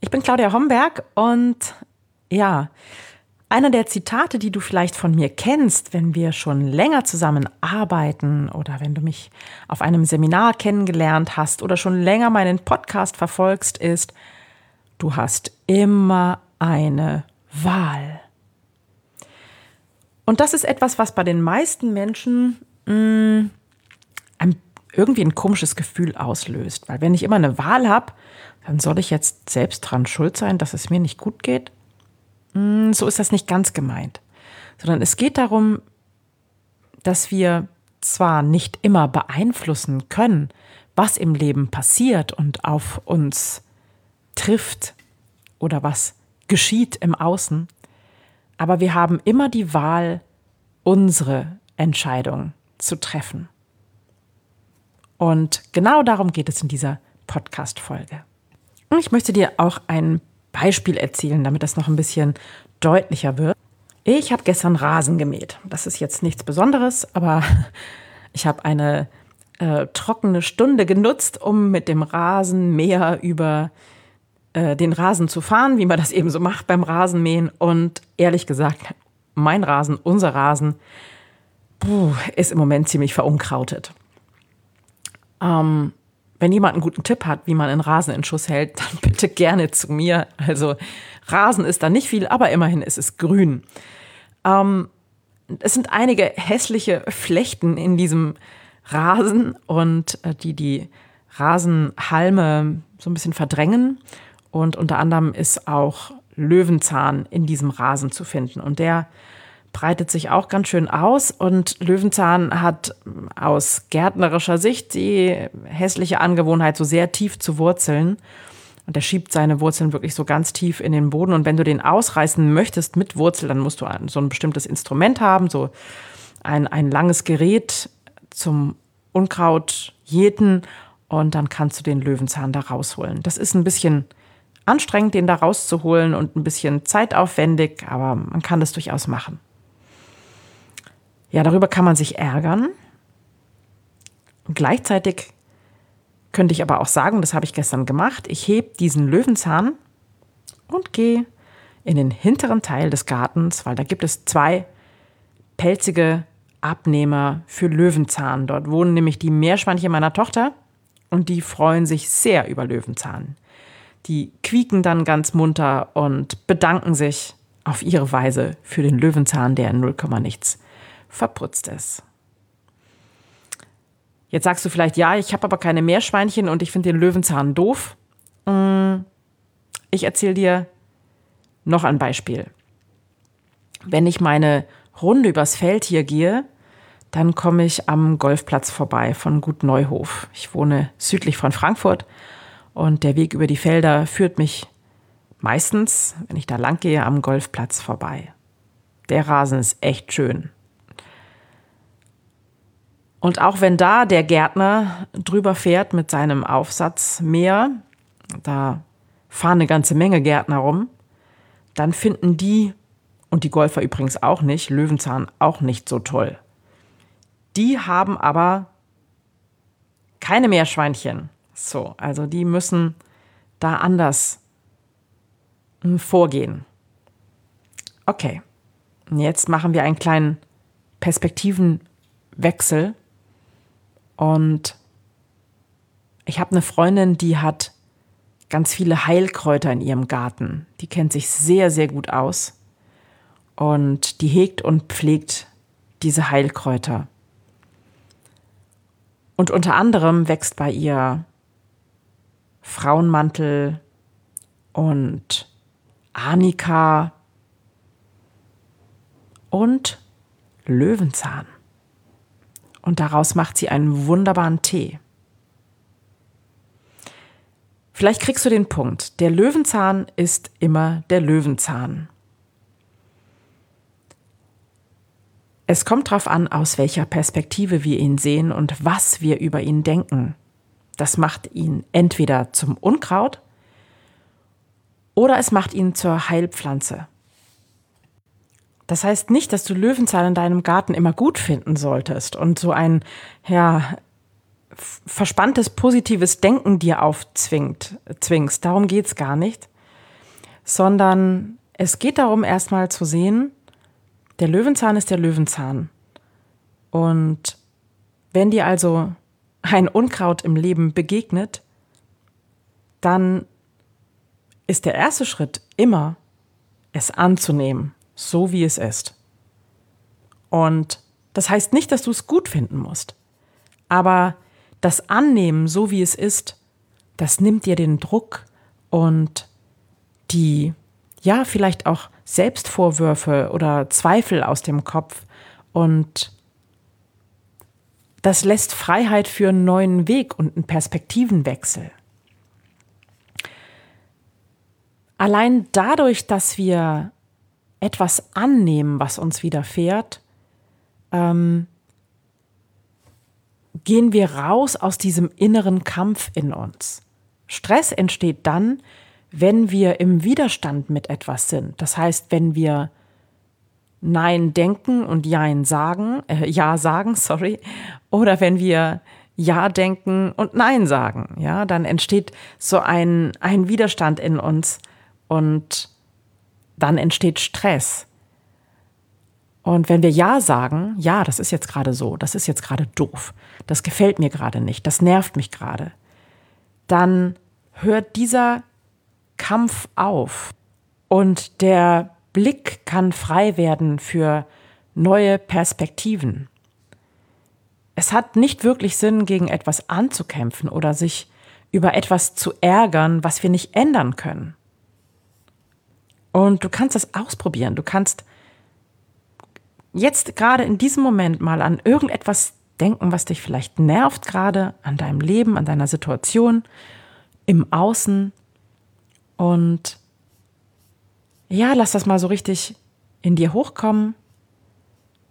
Ich bin Claudia Homberg und ja, einer der Zitate, die du vielleicht von mir kennst, wenn wir schon länger zusammen arbeiten oder wenn du mich auf einem Seminar kennengelernt hast oder schon länger meinen Podcast verfolgst, ist, du hast immer eine Wahl. Und das ist etwas, was bei den meisten Menschen mh, mm, ein, irgendwie ein komisches Gefühl auslöst. Weil wenn ich immer eine Wahl habe, dann soll ich jetzt selbst dran schuld sein, dass es mir nicht gut geht? Mh, mm, so ist das nicht ganz gemeint. Sondern es geht darum, dass wir zwar nicht immer beeinflussen können, was im Leben passiert und auf uns trifft oder was geschieht im Außen, aber wir haben immer die Wahl, unsere Entscheidung zu treffen. Und genau darum geht es in dieser Podcast-Folge. Ich möchte dir auch ein Beispiel erzählen, damit das noch ein bisschen deutlicher wird. Ich habe gestern Rasen gemäht. Das ist jetzt nichts Besonderes, aber ich habe eine äh, trockene Stunde genutzt, um mit dem Rasenmäher über äh, den Rasen zu fahren, wie man das eben so macht beim Rasenmähen. Und ehrlich gesagt, mein Rasen, unser Rasen, puh, ist im Moment ziemlich verunkrautet. Ähm, wenn jemand einen guten Tipp hat, wie man einen Rasen in Schuss hält, dann bitte gerne zu mir. Also Rasen ist da nicht viel, aber immerhin ist es grün. Ähm, es sind einige hässliche Flechten in diesem Rasen und äh, die die Rasenhalme so ein bisschen verdrängen. Und unter anderem ist auch Löwenzahn in diesem Rasen zu finden. Und der breitet sich auch ganz schön aus. Und Löwenzahn hat aus gärtnerischer Sicht die hässliche Angewohnheit, so sehr tief zu wurzeln. Und er schiebt seine Wurzeln wirklich so ganz tief in den Boden. Und wenn du den ausreißen möchtest mit Wurzel, dann musst du so ein bestimmtes Instrument haben, so ein, ein langes Gerät zum Unkraut jäten. Und dann kannst du den Löwenzahn da rausholen. Das ist ein bisschen anstrengend, den da rauszuholen und ein bisschen zeitaufwendig, aber man kann das durchaus machen. Ja, darüber kann man sich ärgern. Und gleichzeitig könnte ich aber auch sagen, das habe ich gestern gemacht, ich hebe diesen Löwenzahn und gehe in den hinteren Teil des Gartens, weil da gibt es zwei pelzige Abnehmer für Löwenzahn. Dort wohnen nämlich die Meerschweinchen meiner Tochter und die freuen sich sehr über Löwenzahn. Die quieken dann ganz munter und bedanken sich auf ihre Weise für den Löwenzahn, der in 0, nichts verputzt ist. Jetzt sagst du vielleicht, ja, ich habe aber keine Meerschweinchen und ich finde den Löwenzahn doof. Mm, ich erzähle dir noch ein Beispiel. Wenn ich meine Runde übers Feld hier gehe, dann komme ich am Golfplatz vorbei von Gut Neuhof. Ich wohne südlich von Frankfurt und der Weg über die Felder führt mich meistens, wenn ich da lang gehe, am Golfplatz vorbei. Der Rasen ist echt schön. Und auch wenn da der Gärtner drüber fährt mit seinem Aufsatz mehr, da fahren eine ganze Menge Gärtner rum, dann finden die, und die Golfer übrigens auch nicht, Löwenzahn auch nicht so toll. Die haben aber keine Meerschweinchen. So, also die müssen da anders hm, vorgehen. Okay, jetzt machen wir einen kleinen Perspektivenwechsel. Und ich habe eine Freundin, die hat ganz viele Heilkräuter in ihrem Garten. Die kennt sich sehr, sehr gut aus. Und die hegt und pflegt diese Heilkräuter. Und unter anderem wächst bei ihr Frauenmantel und Arnika und Löwenzahn. Und daraus macht sie einen wunderbaren Tee. Vielleicht kriegst du den Punkt. Der Löwenzahn ist immer der Löwenzahn. Es kommt darauf an, aus welcher Perspektive wir ihn sehen und was wir über ihn denken. Das macht ihn entweder zum Unkraut oder es macht ihn zur Heilpflanze. Das heißt nicht, dass du Löwenzahn in deinem Garten immer gut finden solltest und so ein ja, verspanntes, positives Denken dir aufzwingt, zwingst. Darum geht's gar nicht. Sondern es geht darum, erstmal zu sehen, der Löwenzahn ist der Löwenzahn. Und wenn dir also ein Unkraut im Leben begegnet, dann ist der erste Schritt immer, es anzunehmen, so wie es ist. Und das heißt nicht, dass du es gut finden musst, aber das Annehmen, so wie es ist, das nimmt dir den Druck und die, ja, vielleicht auch Selbstvorwürfe oder Zweifel aus dem Kopf und das lässt Freiheit für einen neuen Weg und einen Perspektivenwechsel. Allein dadurch, dass wir etwas annehmen, was uns widerfährt, ähm, gehen wir raus aus diesem inneren Kampf in uns. Stress entsteht dann, wenn wir im Widerstand mit etwas sind. Das heißt, wenn wir Nein denken und Jein sagen, äh, Ja sagen, sorry, oder wenn wir Ja denken und Nein sagen, ja, dann entsteht so ein, ein Widerstand in uns und dann entsteht Stress. Und wenn wir Ja sagen, ja, das ist jetzt gerade so, das ist jetzt gerade doof, das gefällt mir gerade nicht, das nervt mich gerade, dann hört dieser Kampf auf und der Blick kann frei werden für neue Perspektiven. Es hat nicht wirklich Sinn, gegen etwas anzukämpfen oder sich über etwas zu ärgern, was wir nicht ändern können. Und du kannst das ausprobieren. Du kannst jetzt gerade in diesem Moment mal an irgendetwas denken, was dich vielleicht nervt gerade an deinem Leben, an deiner Situation, im Außen und ja, lass das mal so richtig in dir hochkommen.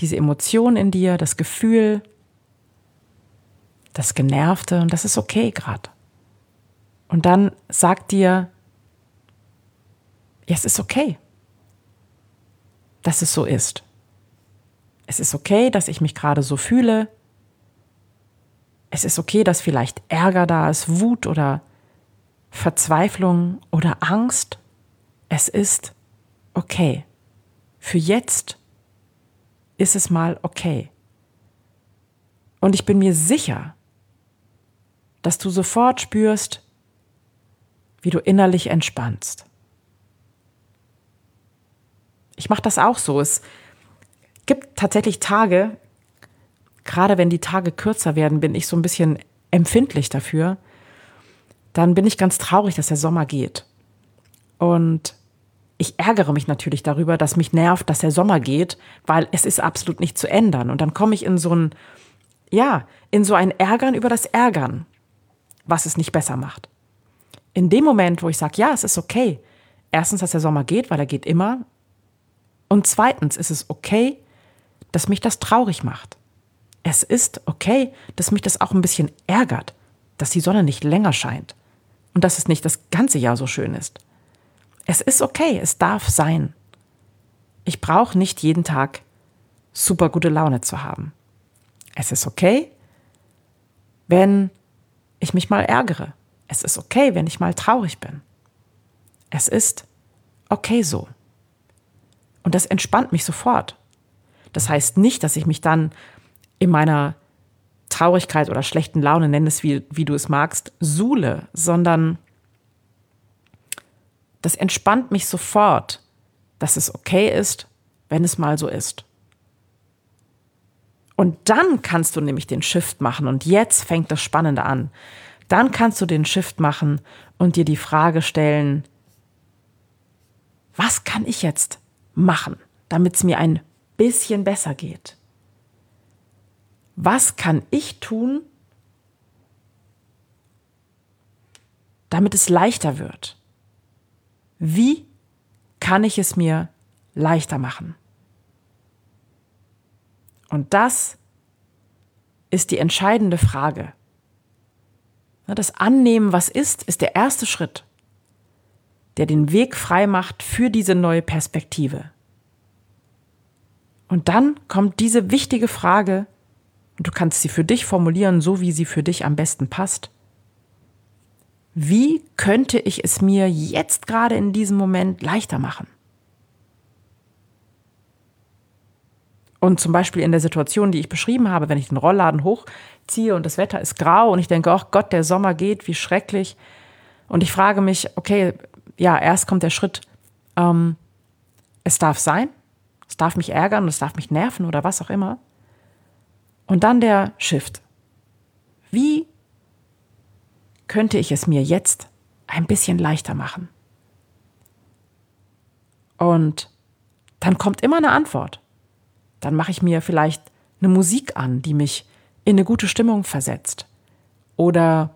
Diese Emotion in dir, das Gefühl, das Genervte und das ist okay gerade. Und dann sag dir, ja, es ist okay, dass es so ist. Es ist okay, dass ich mich gerade so fühle. Es ist okay, dass vielleicht Ärger da ist, Wut oder Verzweiflung oder Angst. Es ist okay. Für jetzt ist es mal okay. Und ich bin mir sicher, dass du sofort spürst, wie du innerlich entspannst. Ich mache das auch so. Es gibt tatsächlich Tage, gerade wenn die Tage kürzer werden, bin ich so ein bisschen empfindlich dafür, dann bin ich ganz traurig, dass der Sommer geht. Und ich ärgere mich natürlich darüber, dass mich nervt, dass der Sommer geht, weil es ist absolut nicht zu ändern. Und dann komme ich in so ein, ja, in so ein Ärgern über das Ärgern, was es nicht besser macht. In dem Moment, wo ich sage, ja, es ist okay, erstens, dass der Sommer geht, weil er geht immer. Und zweitens ist es okay, dass mich das traurig macht. Es ist okay, dass mich das auch ein bisschen ärgert, dass die Sonne nicht länger scheint und dass es nicht das ganze Jahr so schön ist. Es ist okay, es darf sein. Ich brauche nicht jeden Tag super gute Laune zu haben. Es ist okay, wenn ich mich mal ärgere. Es ist okay, wenn ich mal traurig bin. Es ist okay so. Und das entspannt mich sofort. Das heißt nicht, dass ich mich dann in meiner Traurigkeit oder schlechten Laune, nenn es wie, wie du es magst, suhle, sondern das entspannt mich sofort, dass es okay ist, wenn es mal so ist. Und dann kannst du nämlich den Shift machen und jetzt fängt das Spannende an. Dann kannst du den Shift machen und dir die Frage stellen, was kann ich jetzt machen, damit es mir ein bisschen besser geht? was kann ich tun, damit es leichter wird? Wie kann ich es mir leichter machen? Und das ist die entscheidende Frage. Das Annehmen, was ist, ist der erste Schritt, der den Weg frei macht für diese neue Perspektive. Und dann kommt diese wichtige Frage, und du kannst sie für dich formulieren, so wie sie für dich am besten passt. Wie könnte ich es mir jetzt gerade in diesem Moment leichter machen? Und zum Beispiel in der Situation, die ich beschrieben habe, wenn ich den Rollladen hochziehe und das Wetter ist grau und ich denke, oh Gott, der Sommer geht, wie schrecklich. Und ich frage mich, okay, ja, erst kommt der Schritt, ähm, es darf sein, es darf mich ärgern, es darf mich nerven oder was auch immer. Und dann der Shift. Wie könnte ich es mir jetzt ein bisschen leichter machen? Und dann kommt immer eine Antwort. Dann mache ich mir vielleicht eine Musik an, die mich in eine gute Stimmung versetzt. Oder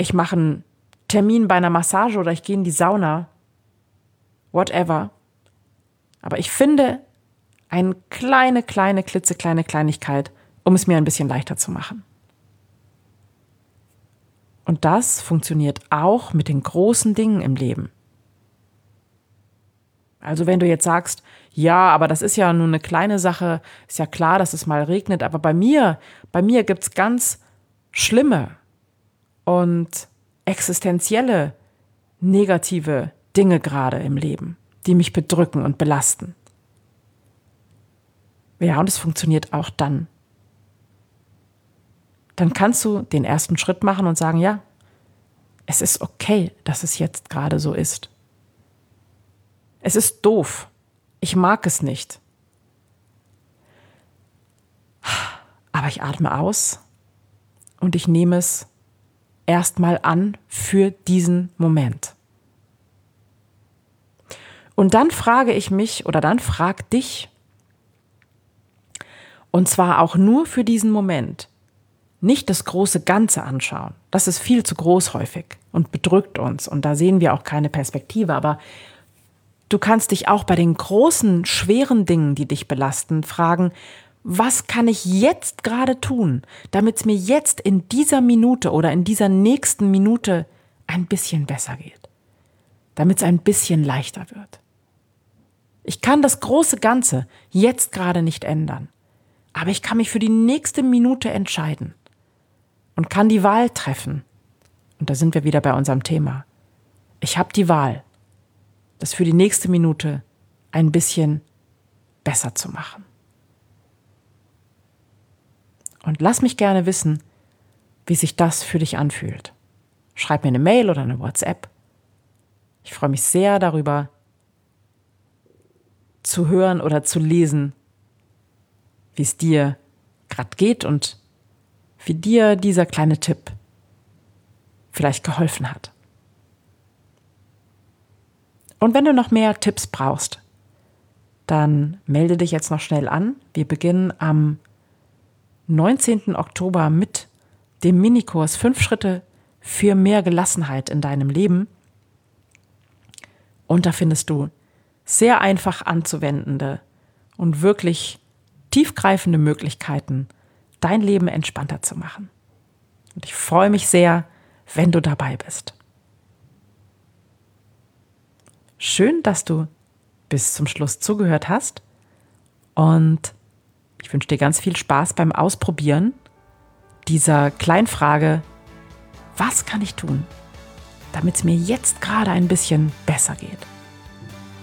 ich mache einen Termin bei einer Massage oder ich gehe in die Sauna. Whatever. Aber ich finde eine kleine, kleine, klitzekleine Kleinigkeit, um es mir ein bisschen leichter zu machen. Und das funktioniert auch mit den großen Dingen im Leben. Also wenn du jetzt sagst, ja, aber das ist ja nur eine kleine Sache, ist ja klar, dass es mal regnet, aber bei mir, bei mir gibt's ganz schlimme und existenzielle negative Dinge gerade im Leben, die mich bedrücken und belasten. Ja, und es funktioniert auch dann. Dann kannst du den ersten Schritt machen und sagen, ja, es ist okay, dass es jetzt gerade so ist. Es ist doof. Ich mag es nicht. Aber ich atme aus und ich nehme es erstmal an für diesen Moment. Und dann frage ich mich oder dann frag dich, und zwar auch nur für diesen Moment, nicht das große Ganze anschauen. Das ist viel zu groß häufig und bedrückt uns und da sehen wir auch keine Perspektive, aber Du kannst dich auch bei den großen, schweren Dingen, die dich belasten, fragen, was kann ich jetzt gerade tun, damit es mir jetzt in dieser Minute oder in dieser nächsten Minute ein bisschen besser geht, damit es ein bisschen leichter wird. Ich kann das große Ganze jetzt gerade nicht ändern, aber ich kann mich für die nächste Minute entscheiden und kann die Wahl treffen. Und da sind wir wieder bei unserem Thema. Ich habe die Wahl das für die nächste Minute ein bisschen besser zu machen. Und lass mich gerne wissen, wie sich das für dich anfühlt. Schreib mir eine Mail oder eine WhatsApp. Ich freue mich sehr darüber, zu hören oder zu lesen, wie es dir gerade geht und wie dir dieser kleine Tipp vielleicht geholfen hat. Und wenn du noch mehr Tipps brauchst, dann melde dich jetzt noch schnell an. Wir beginnen am 19. Oktober mit dem Minikurs 5 Schritte für mehr Gelassenheit in deinem Leben. Und da findest du sehr einfach anzuwendende und wirklich tiefgreifende Möglichkeiten, dein Leben entspannter zu machen. Und ich freue mich sehr, wenn du dabei bist. Schön, dass du bis zum Schluss zugehört hast. Und ich wünsche dir ganz viel Spaß beim Ausprobieren dieser Kleinfrage, was kann ich tun, damit es mir jetzt gerade ein bisschen besser geht?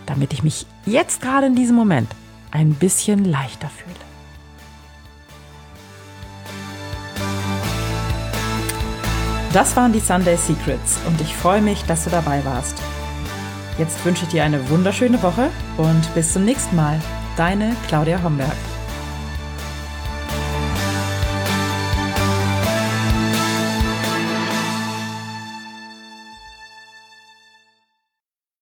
Damit ich mich jetzt gerade in diesem Moment ein bisschen leichter fühle. Das waren die Sunday Secrets und ich freue mich, dass du dabei warst. Jetzt wünsche ich dir eine wunderschöne Woche und bis zum nächsten Mal. Deine Claudia Homberg.